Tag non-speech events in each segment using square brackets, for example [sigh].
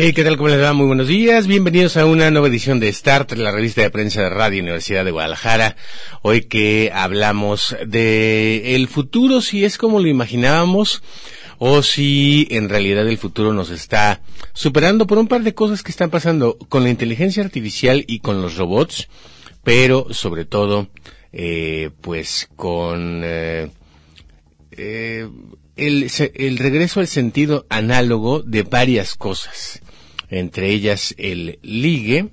Hey, ¿qué tal? ¿Cómo les va? Muy buenos días. Bienvenidos a una nueva edición de Start, la revista de prensa de Radio Universidad de Guadalajara. Hoy que hablamos de el futuro, si es como lo imaginábamos, o si en realidad el futuro nos está superando por un par de cosas que están pasando con la inteligencia artificial y con los robots, pero sobre todo, eh, pues con eh, eh, el, el regreso al sentido análogo de varias cosas, entre ellas el ligue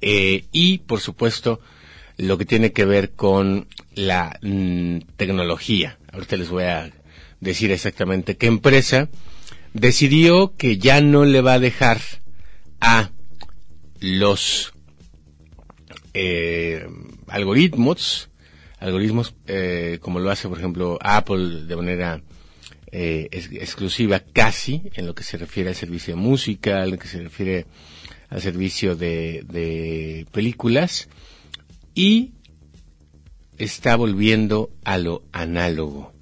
eh, y, por supuesto, lo que tiene que ver con la mm, tecnología. Ahorita les voy a decir exactamente qué empresa decidió que ya no le va a dejar a los eh, algoritmos algoritmos eh, como lo hace por ejemplo Apple de manera eh, es, exclusiva casi en lo que se refiere al servicio de música, en lo que se refiere al servicio de películas y está volviendo a lo análogo.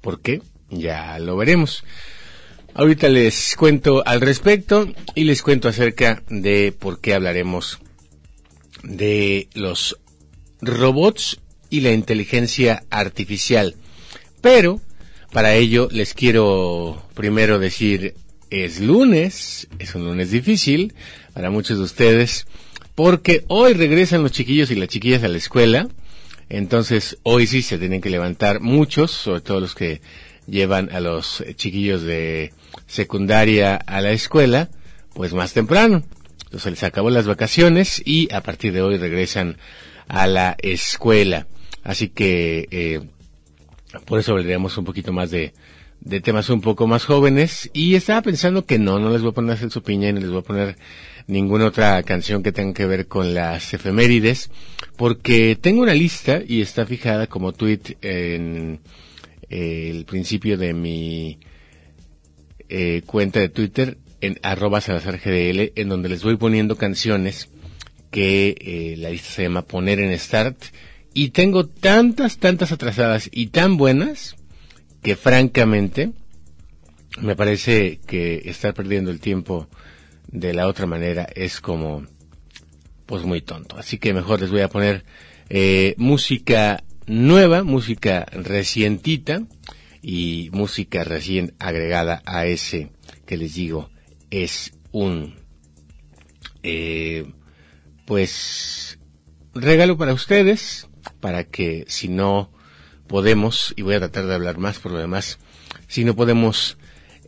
¿Por qué? Ya lo veremos. Ahorita les cuento al respecto y les cuento acerca de por qué hablaremos de los robots y la inteligencia artificial. Pero, para ello, les quiero primero decir, es lunes, es un lunes difícil para muchos de ustedes, porque hoy regresan los chiquillos y las chiquillas a la escuela, entonces hoy sí se tienen que levantar muchos, sobre todo los que llevan a los chiquillos de secundaria a la escuela, pues más temprano. Entonces les acabó las vacaciones y a partir de hoy regresan a la escuela. Así que eh, por eso hablaremos un poquito más de, de temas un poco más jóvenes. Y estaba pensando que no, no les voy a poner su piña ni les voy a poner ninguna otra canción que tenga que ver con las efemérides, porque tengo una lista y está fijada como tweet en eh, el principio de mi eh, cuenta de Twitter en arroba salazargdl, en donde les voy poniendo canciones que eh, la lista se llama Poner en Start. Y tengo tantas, tantas atrasadas y tan buenas que francamente me parece que estar perdiendo el tiempo de la otra manera es como pues muy tonto. Así que mejor les voy a poner eh, música nueva, música recientita y música recién agregada a ese que les digo es un eh, pues regalo para ustedes, para que si no podemos, y voy a tratar de hablar más por lo demás, si no podemos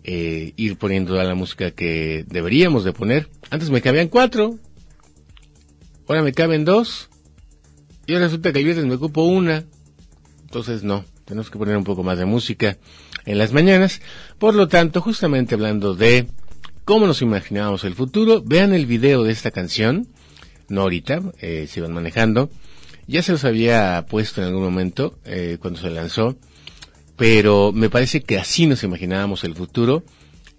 eh, ir poniendo toda la música que deberíamos de poner, antes me cabían cuatro, ahora me caben dos, y ahora resulta que el viernes me ocupo una, entonces no, tenemos que poner un poco más de música en las mañanas, por lo tanto, justamente hablando de cómo nos imaginábamos el futuro, vean el video de esta canción, no ahorita, eh, se iban manejando. Ya se los había puesto en algún momento eh, cuando se lanzó, pero me parece que así nos imaginábamos el futuro.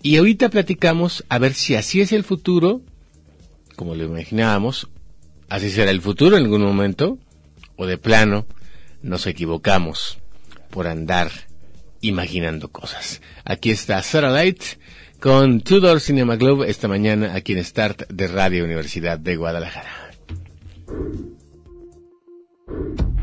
Y ahorita platicamos a ver si así es el futuro, como lo imaginábamos, así será el futuro en algún momento, o de plano nos equivocamos por andar imaginando cosas. Aquí está Light con Tudor Cinema Club esta mañana aquí en Start de Radio Universidad de Guadalajara. Thank you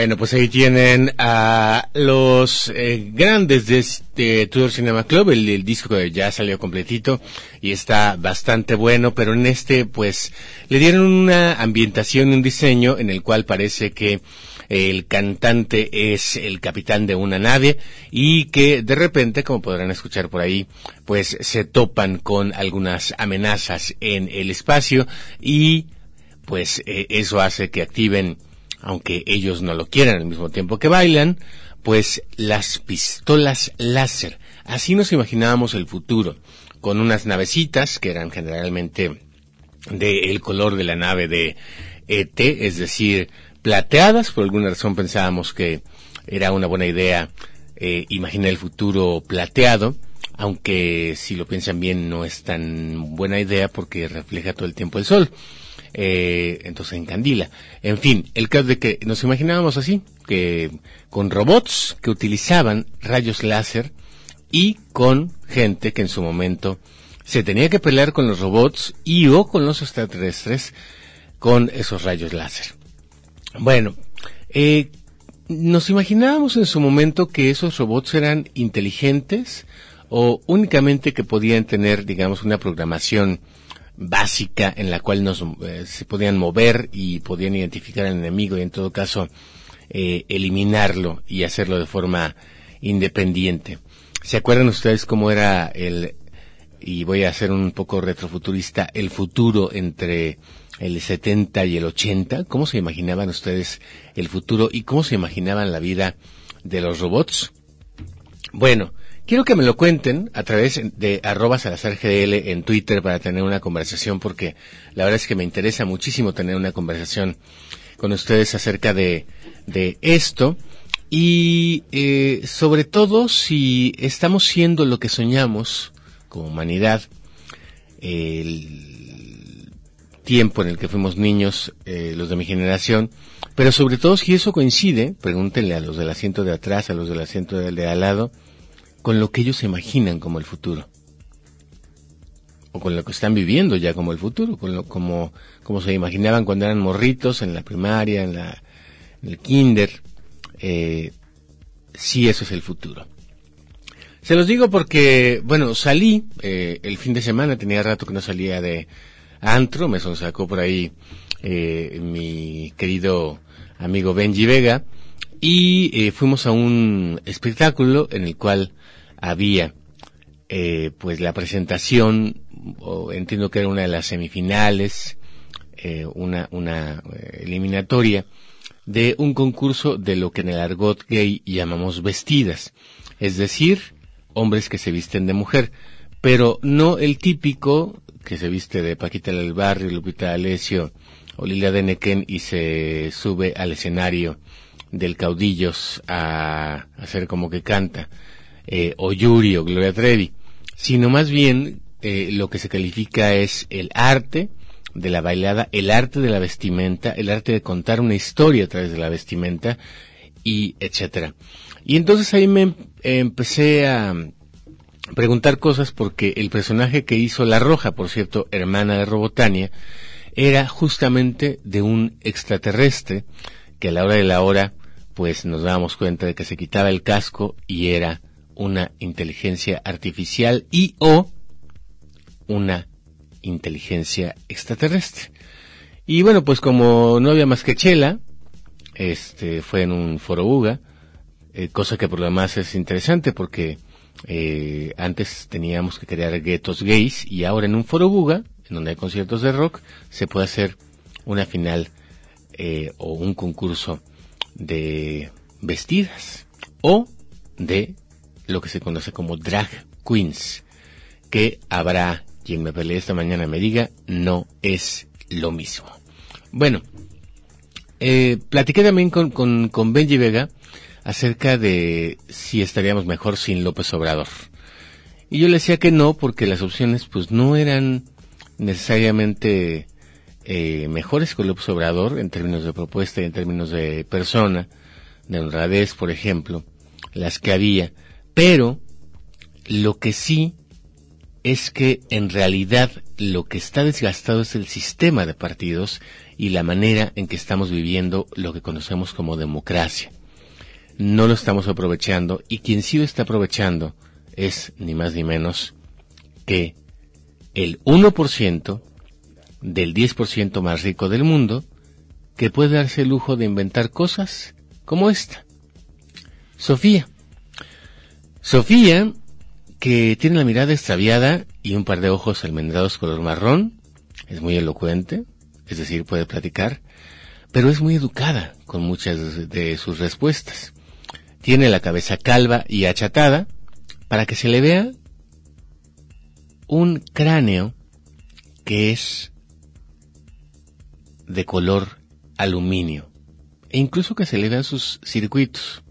Bueno, pues ahí tienen a los eh, grandes de este Tudor Cinema Club. El, disco ya salió completito y está bastante bueno, pero en este, pues, le dieron una ambientación, un diseño en el cual parece que el cantante es el capitán de una nave y que de repente, como podrán escuchar por ahí, pues se topan con algunas amenazas en el espacio y pues eh, eso hace que activen aunque ellos no lo quieran al mismo tiempo que bailan, pues las pistolas láser. Así nos imaginábamos el futuro, con unas navecitas que eran generalmente del color de la nave de ET, es decir, plateadas, por alguna razón pensábamos que era una buena idea eh, imaginar el futuro plateado, aunque si lo piensan bien no es tan buena idea porque refleja todo el tiempo el sol eh, entonces encandila. En fin, el caso de que nos imaginábamos así, que con robots que utilizaban rayos láser y con gente que en su momento se tenía que pelear con los robots y o con los extraterrestres con esos rayos láser. Bueno, eh, nos imaginábamos en su momento que esos robots eran inteligentes o únicamente que podían tener, digamos, una programación básica en la cual nos eh, se podían mover y podían identificar al enemigo y en todo caso eh, eliminarlo y hacerlo de forma independiente. ¿Se acuerdan ustedes cómo era el, y voy a ser un poco retrofuturista, el futuro entre el 70 y el 80? ¿Cómo se imaginaban ustedes el futuro y cómo se imaginaban la vida de los robots? Bueno, Quiero que me lo cuenten a través de arroba salazargdl en Twitter para tener una conversación porque la verdad es que me interesa muchísimo tener una conversación con ustedes acerca de, de esto. Y eh, sobre todo si estamos siendo lo que soñamos como humanidad el tiempo en el que fuimos niños eh, los de mi generación pero sobre todo si eso coincide pregúntenle a los del asiento de atrás a los del asiento de al lado con lo que ellos se imaginan como el futuro. O con lo que están viviendo ya como el futuro, con lo, como, como se imaginaban cuando eran morritos en la primaria, en, la, en el kinder. Eh, sí, eso es el futuro. Se los digo porque, bueno, salí eh, el fin de semana, tenía rato que no salía de antro, me sacó por ahí eh, mi querido amigo Benji Vega, y eh, fuimos a un espectáculo en el cual había eh, pues la presentación, o entiendo que era una de las semifinales, eh, una, una eh, eliminatoria de un concurso de lo que en el argot gay llamamos vestidas, es decir, hombres que se visten de mujer, pero no el típico que se viste de Paquita del Barrio, Lupita Alessio o Lilia de Nequén y se sube al escenario del caudillos a hacer como que canta, eh, o Yuri o Gloria Trevi, sino más bien eh, lo que se califica es el arte de la bailada, el arte de la vestimenta, el arte de contar una historia a través de la vestimenta y etcétera. Y entonces ahí me em, empecé a preguntar cosas porque el personaje que hizo La Roja, por cierto, hermana de Robotania, era justamente de un extraterrestre que a la hora de la hora pues nos dábamos cuenta de que se quitaba el casco y era una inteligencia artificial y o una inteligencia extraterrestre. Y bueno, pues como no había más que chela, este fue en un foro UGA, eh, cosa que por lo demás es interesante porque eh, antes teníamos que crear guetos gays y ahora en un foro UGA, en donde hay conciertos de rock, se puede hacer una final eh, o un concurso de vestidas o de lo que se conoce como drag queens, que habrá quien me pelee esta mañana me diga no es lo mismo. Bueno, eh, platiqué también con, con, con Benji Vega acerca de si estaríamos mejor sin López Obrador. Y yo le decía que no, porque las opciones pues no eran necesariamente eh, mejores López Obrador en términos de propuesta y en términos de persona, de honradez, por ejemplo, las que había. Pero lo que sí es que en realidad lo que está desgastado es el sistema de partidos y la manera en que estamos viviendo lo que conocemos como democracia. No lo estamos aprovechando y quien sí lo está aprovechando es ni más ni menos que el 1% del 10% más rico del mundo que puede darse el lujo de inventar cosas como esta. Sofía. Sofía, que tiene la mirada extraviada y un par de ojos almendrados color marrón, es muy elocuente, es decir, puede platicar, pero es muy educada con muchas de sus respuestas. Tiene la cabeza calva y achatada para que se le vea un cráneo que es de color aluminio e incluso que se le vean sus circuitos.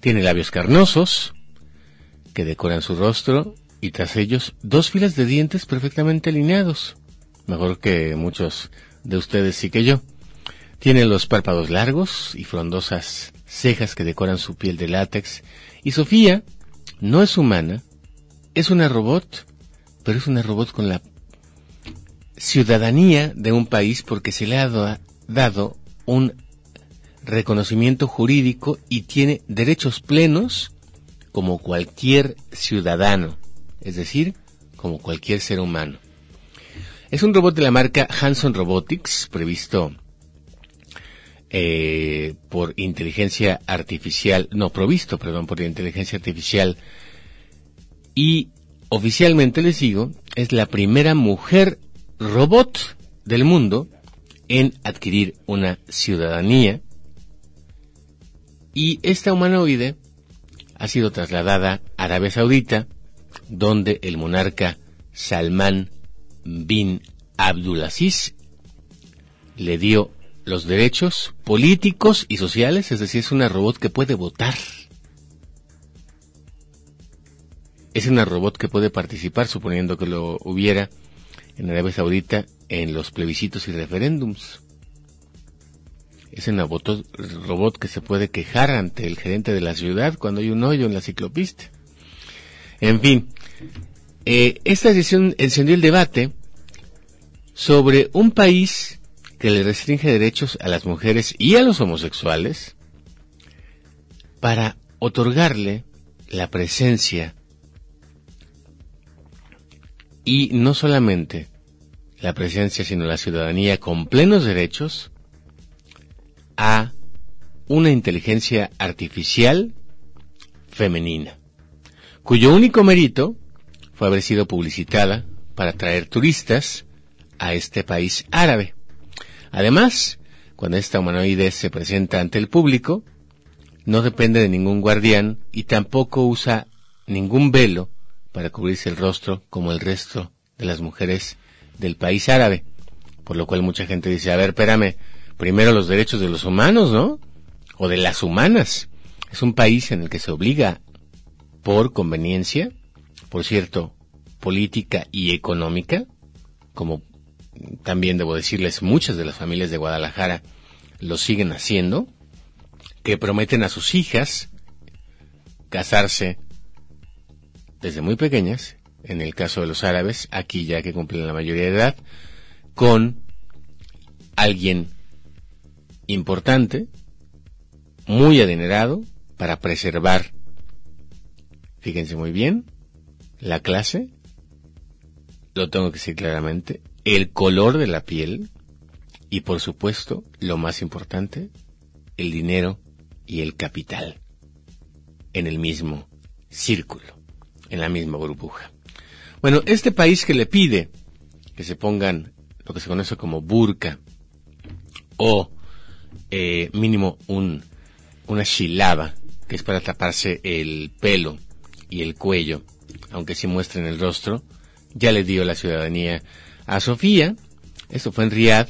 Tiene labios carnosos que decoran su rostro y tras ellos dos filas de dientes perfectamente alineados, mejor que muchos de ustedes sí que yo. Tiene los párpados largos y frondosas cejas que decoran su piel de látex y Sofía no es humana, es una robot, pero es una robot con la ciudadanía de un país porque se le ha dado un reconocimiento jurídico y tiene derechos plenos como cualquier ciudadano, es decir, como cualquier ser humano. Es un robot de la marca Hanson Robotics, previsto eh, por inteligencia artificial, no, provisto, perdón, por inteligencia artificial. Y oficialmente les digo, es la primera mujer robot del mundo en adquirir una ciudadanía. Y esta humanoide ha sido trasladada a Arabia Saudita, donde el monarca Salman bin Abdulaziz le dio los derechos políticos y sociales, es decir, es una robot que puede votar. Es una robot que puede participar, suponiendo que lo hubiera, en Arabia Saudita en los plebiscitos y referéndums. Es una robot que se puede quejar ante el gerente de la ciudad cuando hay un hoyo en la ciclopista. En fin, eh, esta decisión encendió el debate sobre un país que le restringe derechos a las mujeres y a los homosexuales para otorgarle la presencia y no solamente la presencia, sino la ciudadanía con plenos derechos a una inteligencia artificial femenina, cuyo único mérito fue haber sido publicitada para atraer turistas a este país árabe. Además, cuando esta humanoide se presenta ante el público, no depende de ningún guardián y tampoco usa ningún velo para cubrirse el rostro como el resto de las mujeres del país árabe. Por lo cual mucha gente dice, a ver, espérame, primero los derechos de los humanos, ¿no? O de las humanas. Es un país en el que se obliga por conveniencia, por cierto, política y económica, como también debo decirles, muchas de las familias de Guadalajara lo siguen haciendo, que prometen a sus hijas casarse desde muy pequeñas, en el caso de los árabes, aquí ya que cumplen la mayoría de edad, con alguien importante, muy adinerado, para preservar, fíjense muy bien, la clase, lo tengo que decir claramente, el color de la piel y por supuesto, lo más importante, el dinero y el capital en el mismo círculo en la misma burbuja. Bueno, este país que le pide que se pongan lo que se conoce como burka o eh, mínimo un, una shilaba, que es para taparse el pelo y el cuello, aunque sí muestren el rostro, ya le dio la ciudadanía a Sofía, esto fue en Riyadh,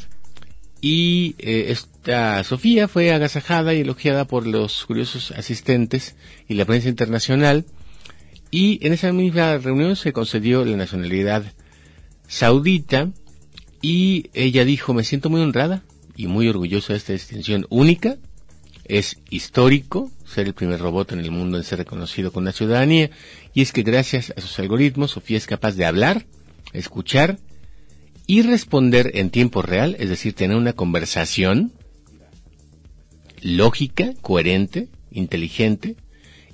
y eh, esta Sofía fue agasajada y elogiada por los curiosos asistentes y la prensa internacional, y en esa misma reunión se concedió la nacionalidad saudita y ella dijo, me siento muy honrada y muy orgullosa de esta distinción única. Es histórico ser el primer robot en el mundo en ser reconocido con la ciudadanía y es que gracias a sus algoritmos Sofía es capaz de hablar, escuchar y responder en tiempo real, es decir, tener una conversación lógica, coherente, inteligente,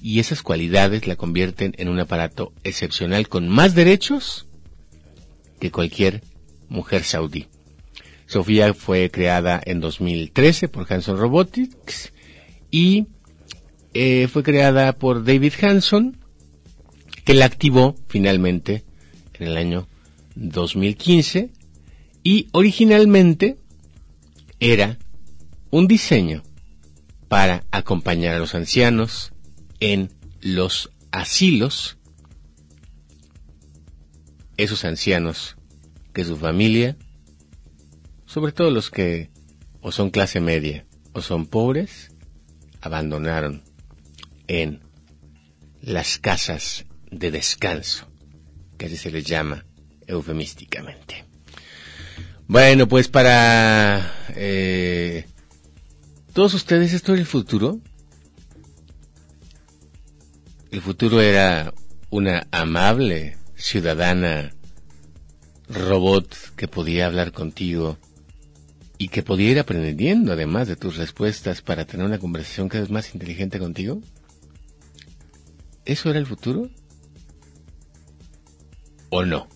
y esas cualidades la convierten en un aparato excepcional con más derechos que cualquier mujer saudí. Sofía fue creada en 2013 por Hanson Robotics y eh, fue creada por David Hanson, que la activó finalmente en el año 2015 y originalmente era un diseño para acompañar a los ancianos en los asilos, esos ancianos que su familia, sobre todo los que o son clase media o son pobres, abandonaron en las casas de descanso, que así se les llama eufemísticamente. Bueno, pues para eh, todos ustedes, esto es el futuro. El futuro era una amable ciudadana robot que podía hablar contigo y que podía ir aprendiendo además de tus respuestas para tener una conversación cada vez más inteligente contigo? ¿Eso era el futuro? ¿O no?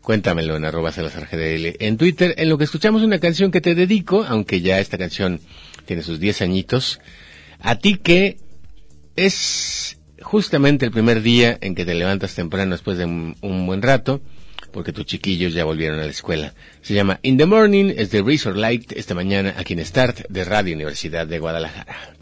Cuéntamelo en arroba. En Twitter, en lo que escuchamos una canción que te dedico, aunque ya esta canción tiene sus 10 añitos, a ti que es justamente el primer día en que te levantas temprano después de un, un buen rato, porque tus chiquillos ya volvieron a la escuela. Se llama In the Morning, es de Razor Light, esta mañana aquí en Start de Radio Universidad de Guadalajara.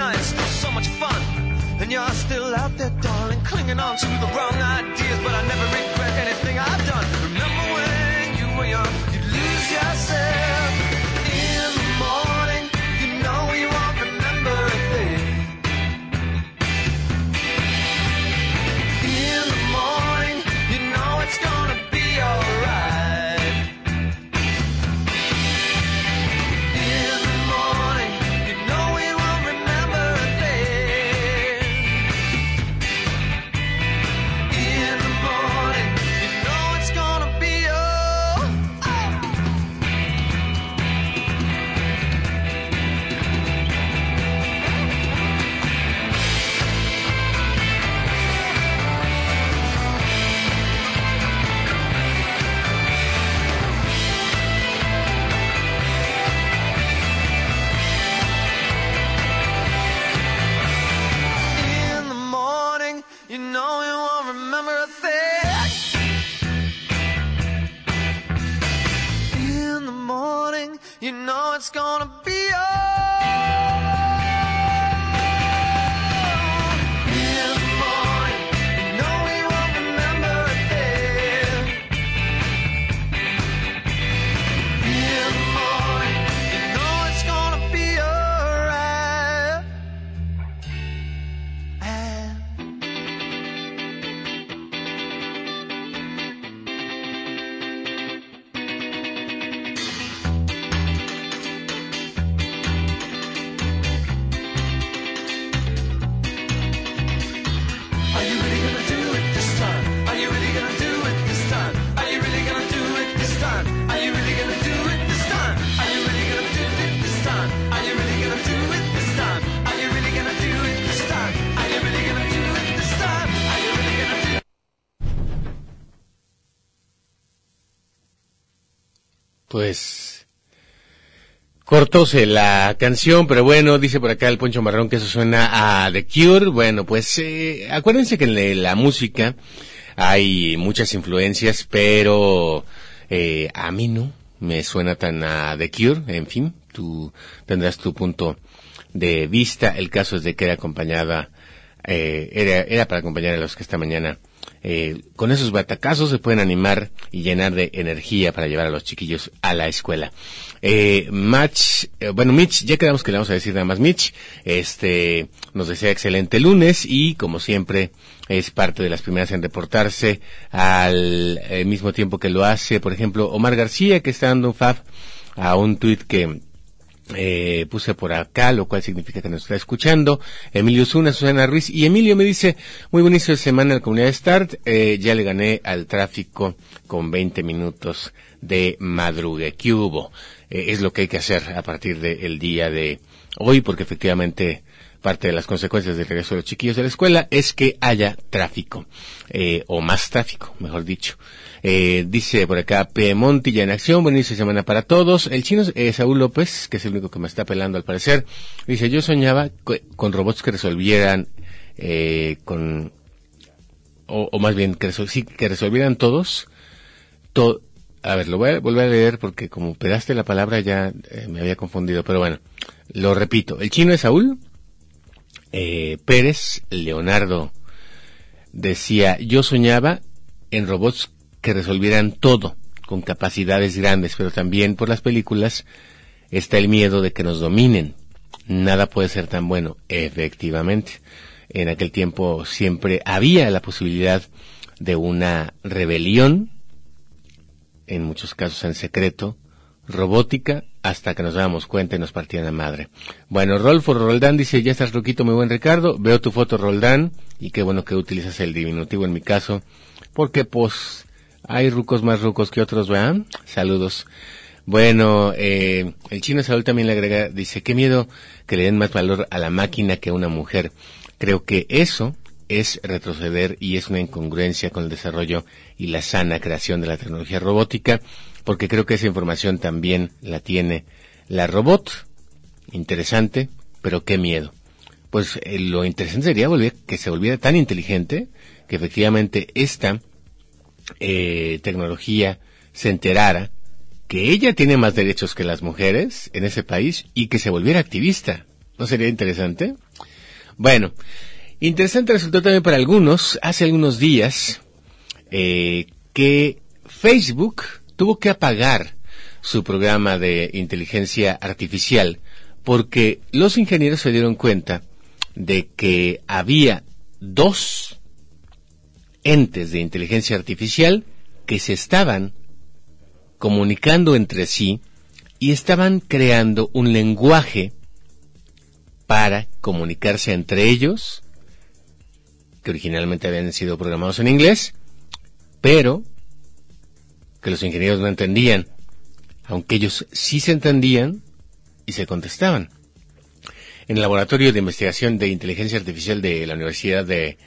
night, still so much fun. And you're still out there, darling, clinging on to the wrong ideas, but I never regret anything I've done. Remember when you were young, you'd lose yourself. Cortóse la canción, pero bueno, dice por acá el Poncho Marrón que eso suena a The Cure. Bueno, pues eh, acuérdense que en la música hay muchas influencias, pero eh, a mí no me suena tan a The Cure. En fin, tú tendrás tu punto de vista. El caso es de que era acompañada, eh, era, era para acompañar a los que esta mañana eh, con esos batacazos se pueden animar y llenar de energía para llevar a los chiquillos a la escuela. Eh, Match, eh, bueno, Mitch, ya quedamos que le vamos a decir nada más Mitch, este, nos desea excelente lunes y como siempre es parte de las primeras en reportarse al eh, mismo tiempo que lo hace, por ejemplo, Omar García que está dando un fab a un tuit que eh, puse por acá, lo cual significa que nos está escuchando. Emilio Zuna, Susana Ruiz. Y Emilio me dice, muy bonito de semana en la comunidad Start. Eh, ya le gané al tráfico con 20 minutos de madrugue. ¿Qué hubo? Eh, es lo que hay que hacer a partir del día de hoy, porque efectivamente parte de las consecuencias del regreso de los chiquillos de la escuela es que haya tráfico, eh, o más tráfico, mejor dicho. Eh, dice por acá P. Montilla en acción, buen semana para todos. El chino eh, Saúl López, que es el único que me está pelando al parecer, dice, yo soñaba con robots que resolvieran, eh, con, o, más bien, que, sí, que resolvieran todos, to, a ver, lo voy a volver a leer porque como pedaste la palabra ya eh, me había confundido, pero bueno, lo repito. El chino es Saúl, eh, Pérez Leonardo decía, yo soñaba en robots que resolvieran todo con capacidades grandes, pero también por las películas está el miedo de que nos dominen. Nada puede ser tan bueno, efectivamente. En aquel tiempo siempre había la posibilidad de una rebelión, en muchos casos en secreto, robótica, hasta que nos dábamos cuenta y nos partían la madre. Bueno, Rolfo Roldán dice, ya estás ruquito, muy buen Ricardo, veo tu foto Roldán, y qué bueno que utilizas el diminutivo en mi caso, porque pues hay rucos más rucos que otros, vean. Saludos. Bueno, eh, el chino Saúl también le agrega, dice, qué miedo que le den más valor a la máquina que a una mujer. Creo que eso es retroceder y es una incongruencia con el desarrollo y la sana creación de la tecnología robótica, porque creo que esa información también la tiene la robot. Interesante, pero qué miedo. Pues eh, lo interesante sería que se volviera tan inteligente que efectivamente esta eh, tecnología se enterara que ella tiene más derechos que las mujeres en ese país y que se volviera activista. ¿No sería interesante? Bueno, interesante resultó también para algunos, hace algunos días, eh, que Facebook tuvo que apagar su programa de inteligencia artificial porque los ingenieros se dieron cuenta de que había dos entes de inteligencia artificial que se estaban comunicando entre sí y estaban creando un lenguaje para comunicarse entre ellos, que originalmente habían sido programados en inglés, pero que los ingenieros no entendían, aunque ellos sí se entendían y se contestaban. En el Laboratorio de Investigación de Inteligencia Artificial de la Universidad de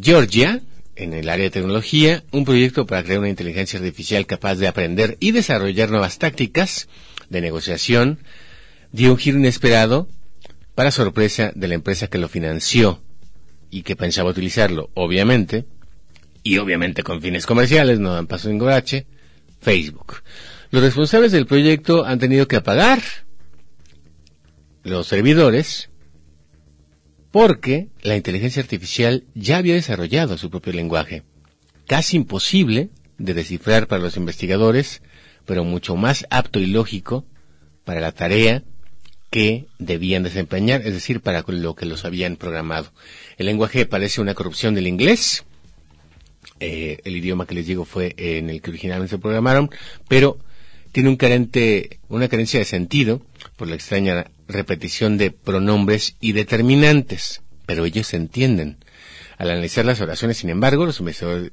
Georgia, en el área de tecnología, un proyecto para crear una inteligencia artificial capaz de aprender y desarrollar nuevas tácticas de negociación, dio un giro inesperado para sorpresa de la empresa que lo financió y que pensaba utilizarlo, obviamente, y obviamente con fines comerciales, no dan paso en Gorache, Facebook. Los responsables del proyecto han tenido que apagar los servidores porque la inteligencia artificial ya había desarrollado su propio lenguaje, casi imposible de descifrar para los investigadores, pero mucho más apto y lógico para la tarea que debían desempeñar, es decir, para lo que los habían programado. El lenguaje parece una corrupción del inglés, eh, el idioma que les digo fue en el que originalmente se programaron, pero tiene un carente, una carencia de sentido por la extraña repetición de pronombres y determinantes, pero ellos se entienden. Al analizar las oraciones, sin embargo, los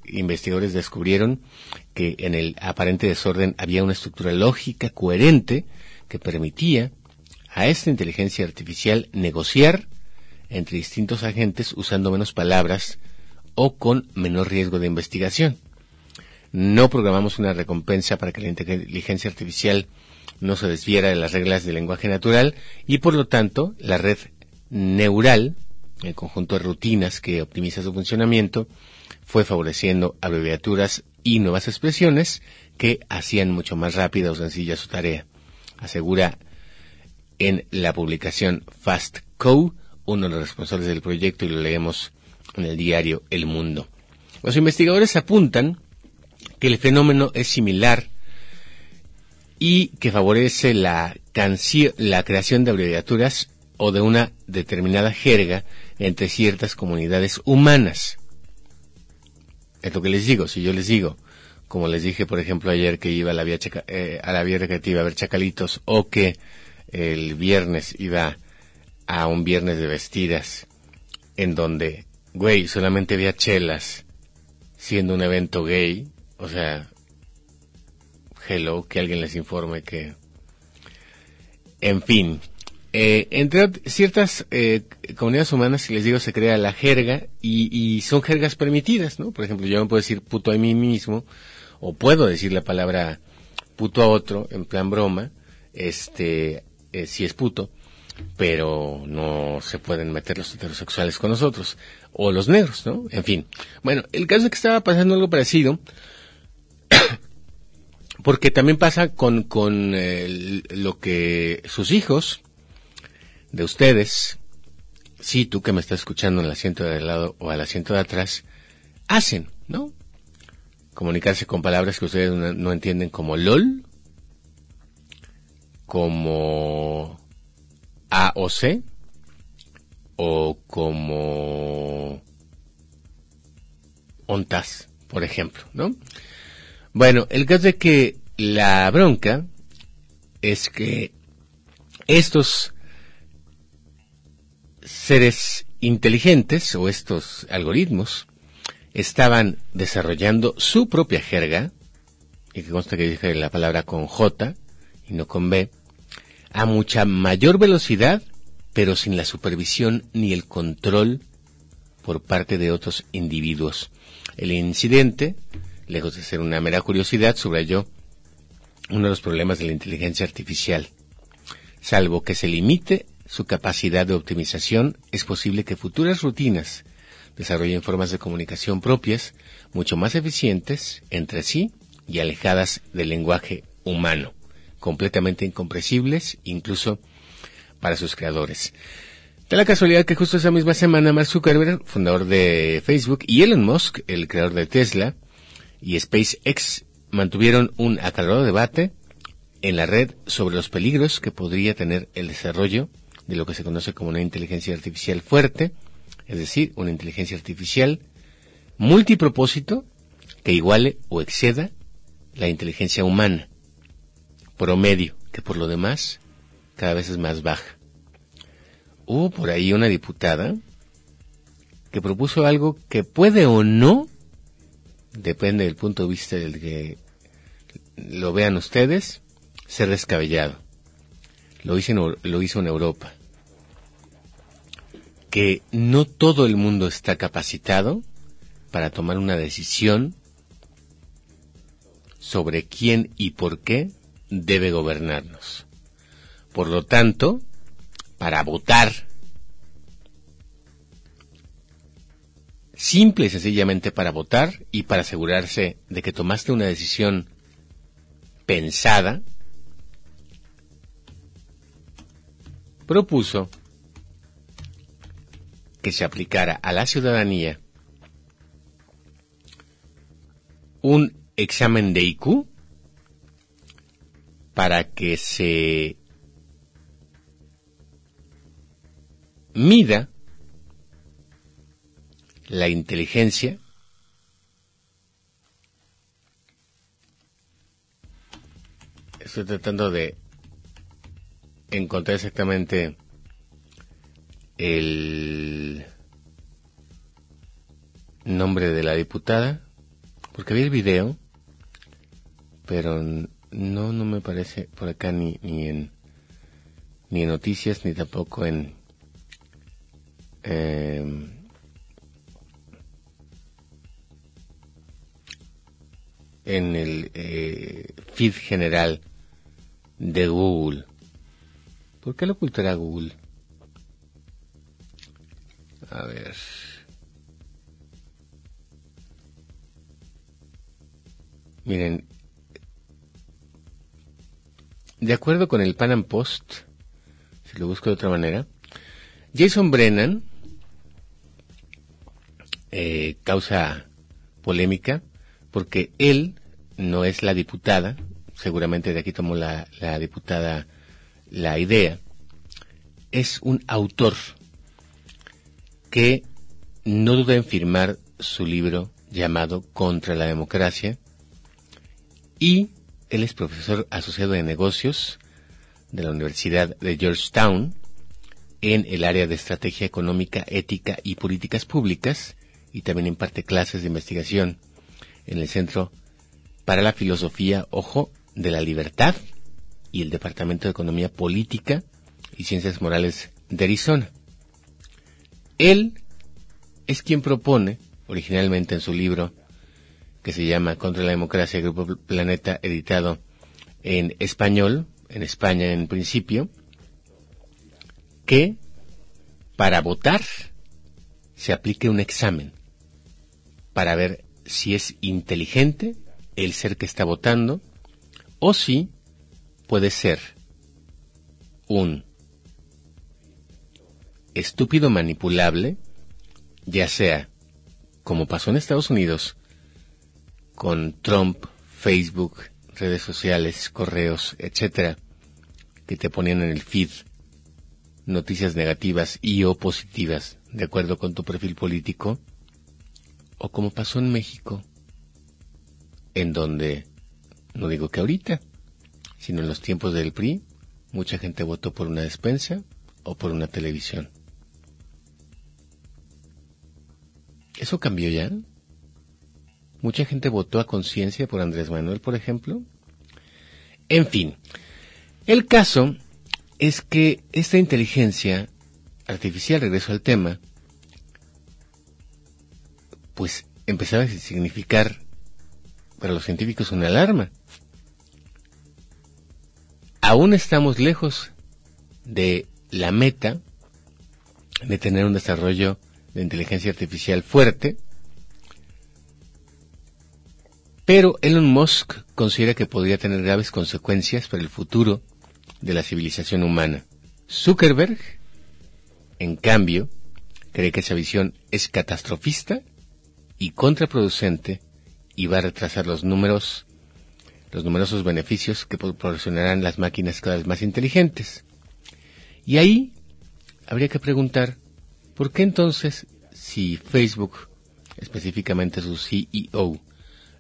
investigadores descubrieron que en el aparente desorden había una estructura lógica coherente que permitía a esta inteligencia artificial negociar entre distintos agentes usando menos palabras o con menor riesgo de investigación. no programamos una recompensa para que la inteligencia artificial no se desviera de las reglas del lenguaje natural y por lo tanto la red neural, el conjunto de rutinas que optimiza su funcionamiento, fue favoreciendo abreviaturas y nuevas expresiones que hacían mucho más rápida o sencilla su tarea. Asegura en la publicación Fast Co, uno de los responsables del proyecto, y lo leemos en el diario El Mundo. Los investigadores apuntan que el fenómeno es similar y que favorece la, la creación de abreviaturas o de una determinada jerga entre ciertas comunidades humanas. Es lo que les digo, si yo les digo, como les dije por ejemplo ayer que iba a la vía, eh, a la vía recreativa a ver chacalitos o que el viernes iba a un viernes de vestidas en donde, güey, solamente había chelas siendo un evento gay, o sea, hello, que alguien les informe que... En fin, eh, entre ciertas eh, comunidades humanas, si les digo, se crea la jerga y, y, son jergas permitidas, ¿no? Por ejemplo, yo me puedo decir puto a mí mismo, o puedo decir la palabra puto a otro, en plan broma, este, eh, si es puto, pero no se pueden meter los heterosexuales con nosotros, o los negros, ¿no? En fin. Bueno, el caso es que estaba pasando algo parecido, [coughs] porque también pasa con, con lo que sus hijos, de ustedes, si tú que me estás escuchando en el asiento de al lado o al asiento de atrás, hacen, ¿no? Comunicarse con palabras que ustedes no entienden como LOL, como A o C, o como ONTAS, por ejemplo, ¿no? Bueno, el caso de que la bronca es que estos seres inteligentes o estos algoritmos estaban desarrollando su propia jerga, y que consta que dije la palabra con J y no con B, a mucha mayor velocidad, pero sin la supervisión ni el control por parte de otros individuos. El incidente, lejos de ser una mera curiosidad, subrayó uno de los problemas de la inteligencia artificial. Salvo que se limite su capacidad de optimización, es posible que futuras rutinas desarrollen formas de comunicación propias, mucho más eficientes entre sí y alejadas del lenguaje humano, completamente incomprensibles incluso para sus creadores. Da la casualidad que justo esa misma semana Mark Zuckerberg, fundador de Facebook, y Elon Musk, el creador de Tesla, y SpaceX mantuvieron un acalorado debate en la red sobre los peligros que podría tener el desarrollo de lo que se conoce como una inteligencia artificial fuerte, es decir, una inteligencia artificial multipropósito que iguale o exceda la inteligencia humana, promedio, que por lo demás cada vez es más baja. Hubo por ahí una diputada que propuso algo que puede o no, depende del punto de vista del que lo vean ustedes, ser descabellado. Lo hizo en, lo hizo en Europa que no todo el mundo está capacitado para tomar una decisión sobre quién y por qué debe gobernarnos. Por lo tanto, para votar, simple y sencillamente para votar y para asegurarse de que tomaste una decisión pensada, propuso que se aplicara a la ciudadanía un examen de IQ para que se mida la inteligencia estoy tratando de encontrar exactamente el nombre de la diputada, porque vi el video, pero no, no me parece por acá ni, ni en ni en noticias ni tampoco en en el eh, feed general de Google. ¿Por qué lo ocultará Google? A ver. Miren, de acuerdo con el Pan Am Post, si lo busco de otra manera, Jason Brennan eh, causa polémica porque él no es la diputada, seguramente de aquí tomó la, la diputada la idea, es un autor que no duda en firmar su libro llamado Contra la Democracia, y él es profesor asociado de negocios de la Universidad de Georgetown en el área de estrategia económica, ética y políticas públicas y también imparte clases de investigación en el Centro para la Filosofía, ojo, de la Libertad y el Departamento de Economía Política y Ciencias Morales de Arizona. Él es quien propone, originalmente en su libro que se llama Contra la Democracia, Grupo Planeta, editado en español, en España en principio, que para votar se aplique un examen para ver si es inteligente el ser que está votando o si puede ser un estúpido manipulable, ya sea, como pasó en Estados Unidos, con Trump, Facebook, redes sociales, correos, etcétera, que te ponían en el feed noticias negativas y o positivas de acuerdo con tu perfil político, o como pasó en México, en donde, no digo que ahorita, sino en los tiempos del PRI, mucha gente votó por una despensa o por una televisión. ¿Eso cambió ya? Mucha gente votó a conciencia por Andrés Manuel, por ejemplo. En fin, el caso es que esta inteligencia artificial, regreso al tema, pues empezaba a significar para los científicos una alarma. Aún estamos lejos de la meta de tener un desarrollo de inteligencia artificial fuerte, pero Elon Musk considera que podría tener graves consecuencias para el futuro de la civilización humana. Zuckerberg, en cambio, cree que esa visión es catastrofista y contraproducente y va a retrasar los números, los numerosos beneficios que proporcionarán las máquinas cada vez más inteligentes. Y ahí habría que preguntar, ¿por qué entonces, si Facebook, específicamente su CEO,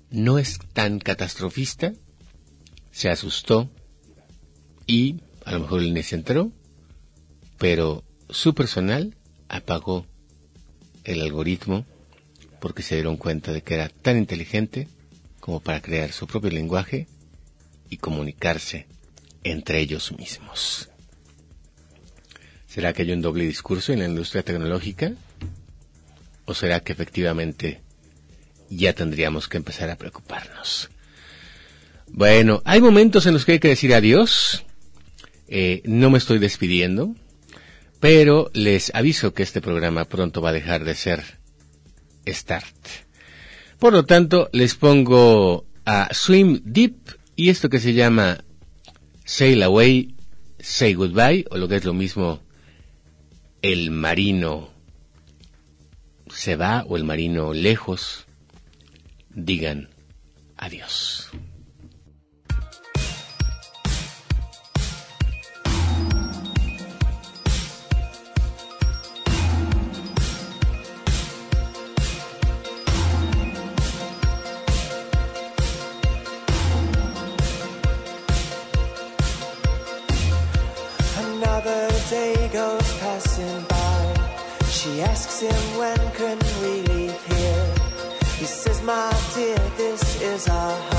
no es tan catastrofista, se asustó y a lo mejor él ni se enteró, pero su personal apagó el algoritmo porque se dieron cuenta de que era tan inteligente como para crear su propio lenguaje y comunicarse entre ellos mismos. ¿Será que hay un doble discurso en la industria tecnológica? ¿O será que efectivamente ya tendríamos que empezar a preocuparnos. Bueno, hay momentos en los que hay que decir adiós. Eh, no me estoy despidiendo, pero les aviso que este programa pronto va a dejar de ser Start. Por lo tanto, les pongo a Swim Deep y esto que se llama Sail Away, Say Goodbye, o lo que es lo mismo, el marino se va o el marino lejos digan adiós. Another day goes passing by. She asks him eyes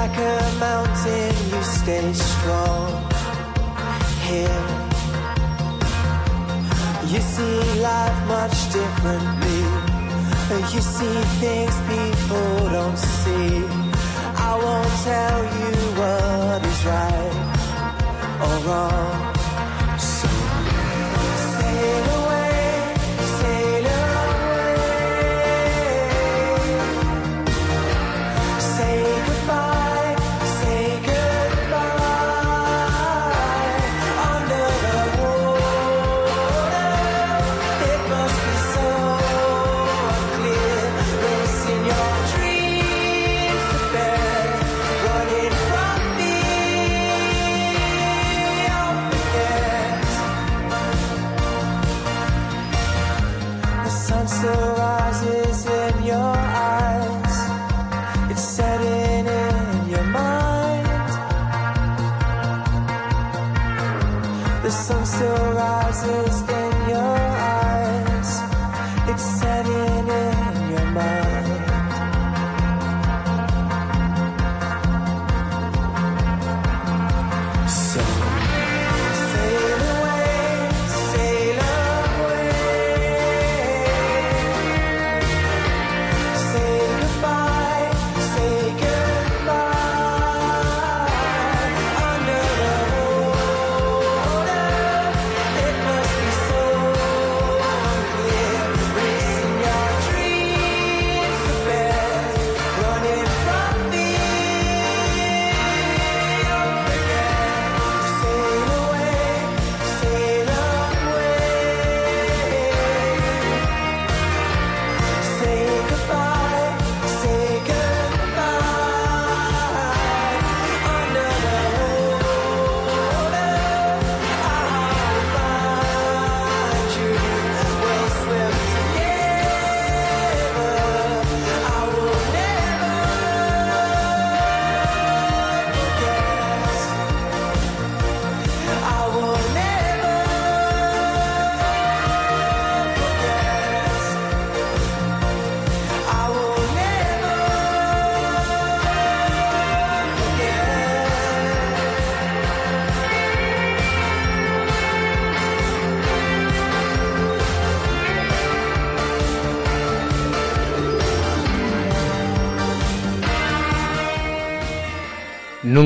Like a mountain, you stay strong. Here, you see life much differently. You see things people don't see. I won't tell you what is right or wrong. So sail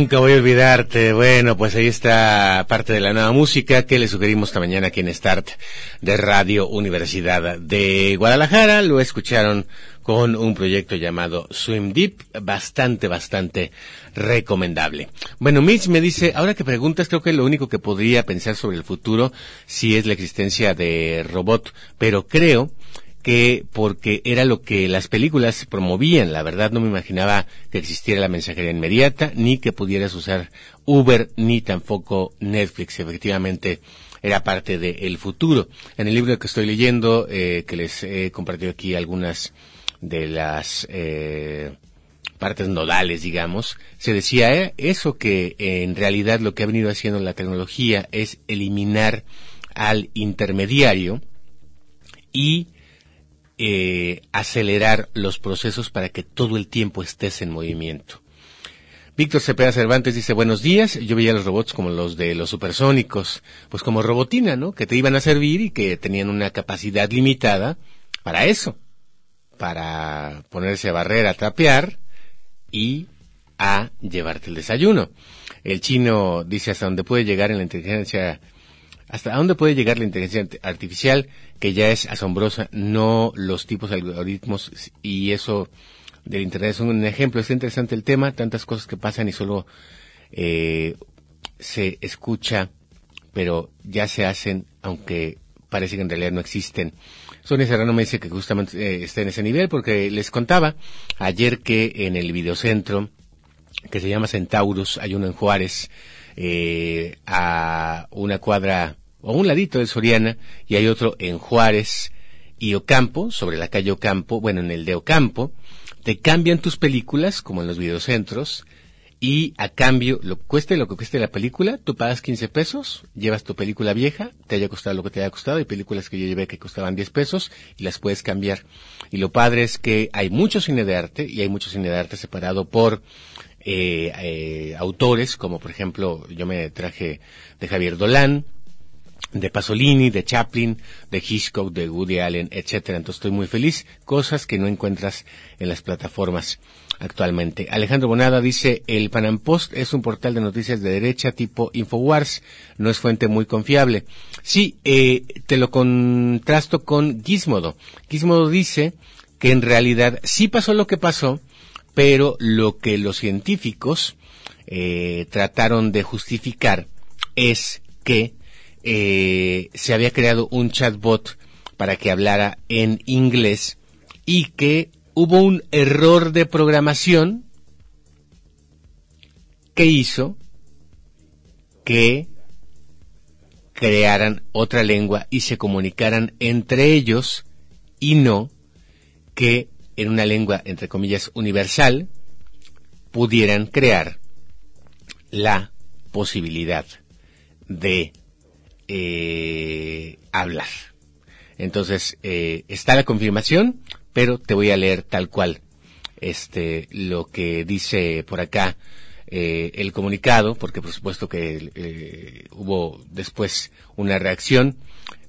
Nunca voy a olvidarte. Bueno, pues ahí está parte de la nueva música que le sugerimos esta mañana aquí en Start de Radio Universidad de Guadalajara. Lo escucharon con un proyecto llamado Swim Deep, bastante, bastante recomendable. Bueno, Mitch me dice, ahora que preguntas, creo que lo único que podría pensar sobre el futuro sí es la existencia de robot, pero creo que porque era lo que las películas promovían. La verdad no me imaginaba que existiera la mensajería inmediata, ni que pudieras usar Uber, ni tampoco Netflix. Efectivamente, era parte del futuro. En el libro que estoy leyendo, eh, que les he compartido aquí algunas de las eh, partes nodales, digamos, se decía eh, eso que en realidad lo que ha venido haciendo la tecnología es eliminar al intermediario y eh, acelerar los procesos para que todo el tiempo estés en movimiento. Víctor Cepeda Cervantes dice, buenos días, yo veía los robots como los de los supersónicos, pues como robotina, ¿no? Que te iban a servir y que tenían una capacidad limitada para eso, para ponerse a barrer, a trapear y a llevarte el desayuno. El chino dice hasta dónde puede llegar en la inteligencia hasta dónde puede llegar la inteligencia artificial, que ya es asombrosa, no los tipos de algoritmos, y eso del Internet es un ejemplo. Es interesante el tema, tantas cosas que pasan y solo eh, se escucha, pero ya se hacen, aunque parece que en realidad no existen. Sonia Serrano me dice que justamente eh, está en ese nivel, porque les contaba ayer que en el videocentro, que se llama Centaurus, hay uno en Juárez, eh, a una cuadra o un ladito de Soriana y hay otro en Juárez y Ocampo, sobre la calle Ocampo, bueno, en el de Ocampo, te cambian tus películas, como en los videocentros, y a cambio, lo cueste lo que cueste la película, tú pagas 15 pesos, llevas tu película vieja, te haya costado lo que te haya costado, hay películas que yo llevé que costaban 10 pesos y las puedes cambiar. Y lo padre es que hay mucho cine de arte y hay mucho cine de arte separado por eh, eh, autores, como por ejemplo, yo me traje de Javier Dolan, de Pasolini, de Chaplin, de Hitchcock, de Woody Allen, etcétera. Entonces estoy muy feliz, cosas que no encuentras en las plataformas actualmente. Alejandro Bonada dice, el Panam Post es un portal de noticias de derecha tipo Infowars, no es fuente muy confiable. Sí, eh, te lo contrasto con Gizmodo. Gizmodo dice que en realidad sí pasó lo que pasó, pero lo que los científicos eh, trataron de justificar es que eh, se había creado un chatbot para que hablara en inglés y que hubo un error de programación que hizo que crearan otra lengua y se comunicaran entre ellos y no que en una lengua, entre comillas, universal, pudieran crear la posibilidad de eh, hablar. Entonces, eh, está la confirmación, pero te voy a leer tal cual este lo que dice por acá eh, el comunicado, porque por supuesto que eh, hubo después una reacción.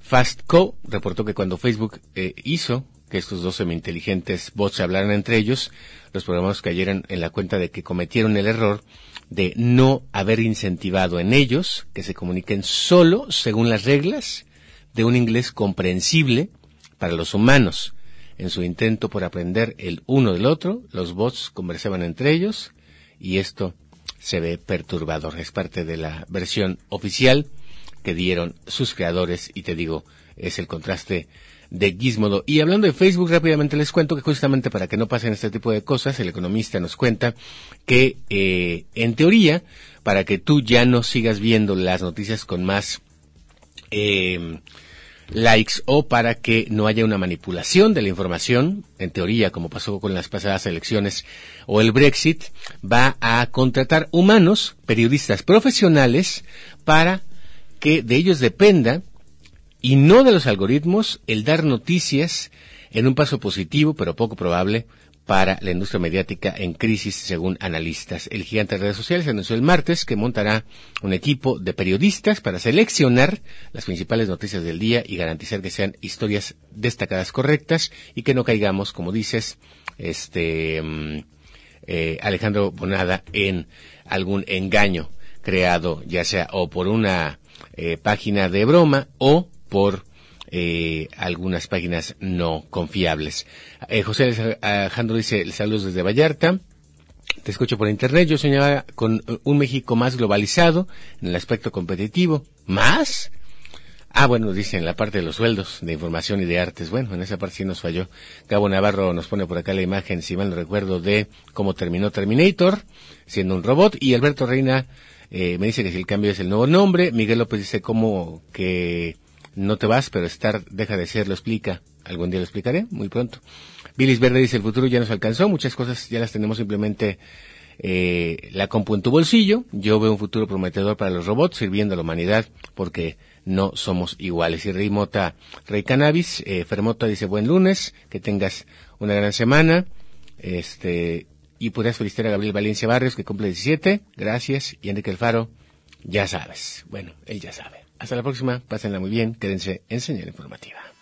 Fastco reportó que cuando Facebook eh, hizo que estos dos semi-inteligentes bots hablaran entre ellos, los programas cayeron en la cuenta de que cometieron el error de no haber incentivado en ellos que se comuniquen solo según las reglas de un inglés comprensible para los humanos en su intento por aprender el uno del otro, los bots conversaban entre ellos y esto se ve perturbador. Es parte de la versión oficial que dieron sus creadores y te digo, es el contraste de Gizmodo. Y hablando de Facebook, rápidamente les cuento que justamente para que no pasen este tipo de cosas, el economista nos cuenta que, eh, en teoría, para que tú ya no sigas viendo las noticias con más eh, likes o para que no haya una manipulación de la información, en teoría, como pasó con las pasadas elecciones o el Brexit, va a contratar humanos, periodistas profesionales, para que de ellos dependa, y no de los algoritmos, el dar noticias en un paso positivo, pero poco probable, para la industria mediática en crisis, según analistas. El gigante de redes sociales anunció el martes que montará un equipo de periodistas para seleccionar las principales noticias del día y garantizar que sean historias destacadas correctas y que no caigamos, como dices, este mm, eh, Alejandro Bonada, en algún engaño creado, ya sea o por una eh, página de broma o por eh, algunas páginas no confiables. Eh, José Alejandro dice, saludos desde Vallarta. Te escucho por internet. Yo soñaba con un México más globalizado en el aspecto competitivo. ¿Más? Ah, bueno, dice en la parte de los sueldos de información y de artes. Bueno, en esa parte sí nos falló. Gabo Navarro nos pone por acá la imagen, si mal no recuerdo, de cómo terminó Terminator, siendo un robot. Y Alberto Reina eh, me dice que si el cambio es el nuevo nombre. Miguel López dice cómo que no te vas, pero estar deja de ser, lo explica. Algún día lo explicaré, muy pronto. Billis Verde dice, el futuro ya nos alcanzó, muchas cosas ya las tenemos simplemente eh, la compu en tu bolsillo. Yo veo un futuro prometedor para los robots sirviendo a la humanidad porque no somos iguales. Y Rey Mota, Rey Cannabis, eh, Fermota dice, buen lunes, que tengas una gran semana. Este, y podrías felicitar a Gabriel Valencia Barrios, que cumple 17. Gracias. Y Enrique Alfaro, ya sabes. Bueno, él ya sabe. Hasta la próxima, pásenla muy bien, quédense en señal informativa.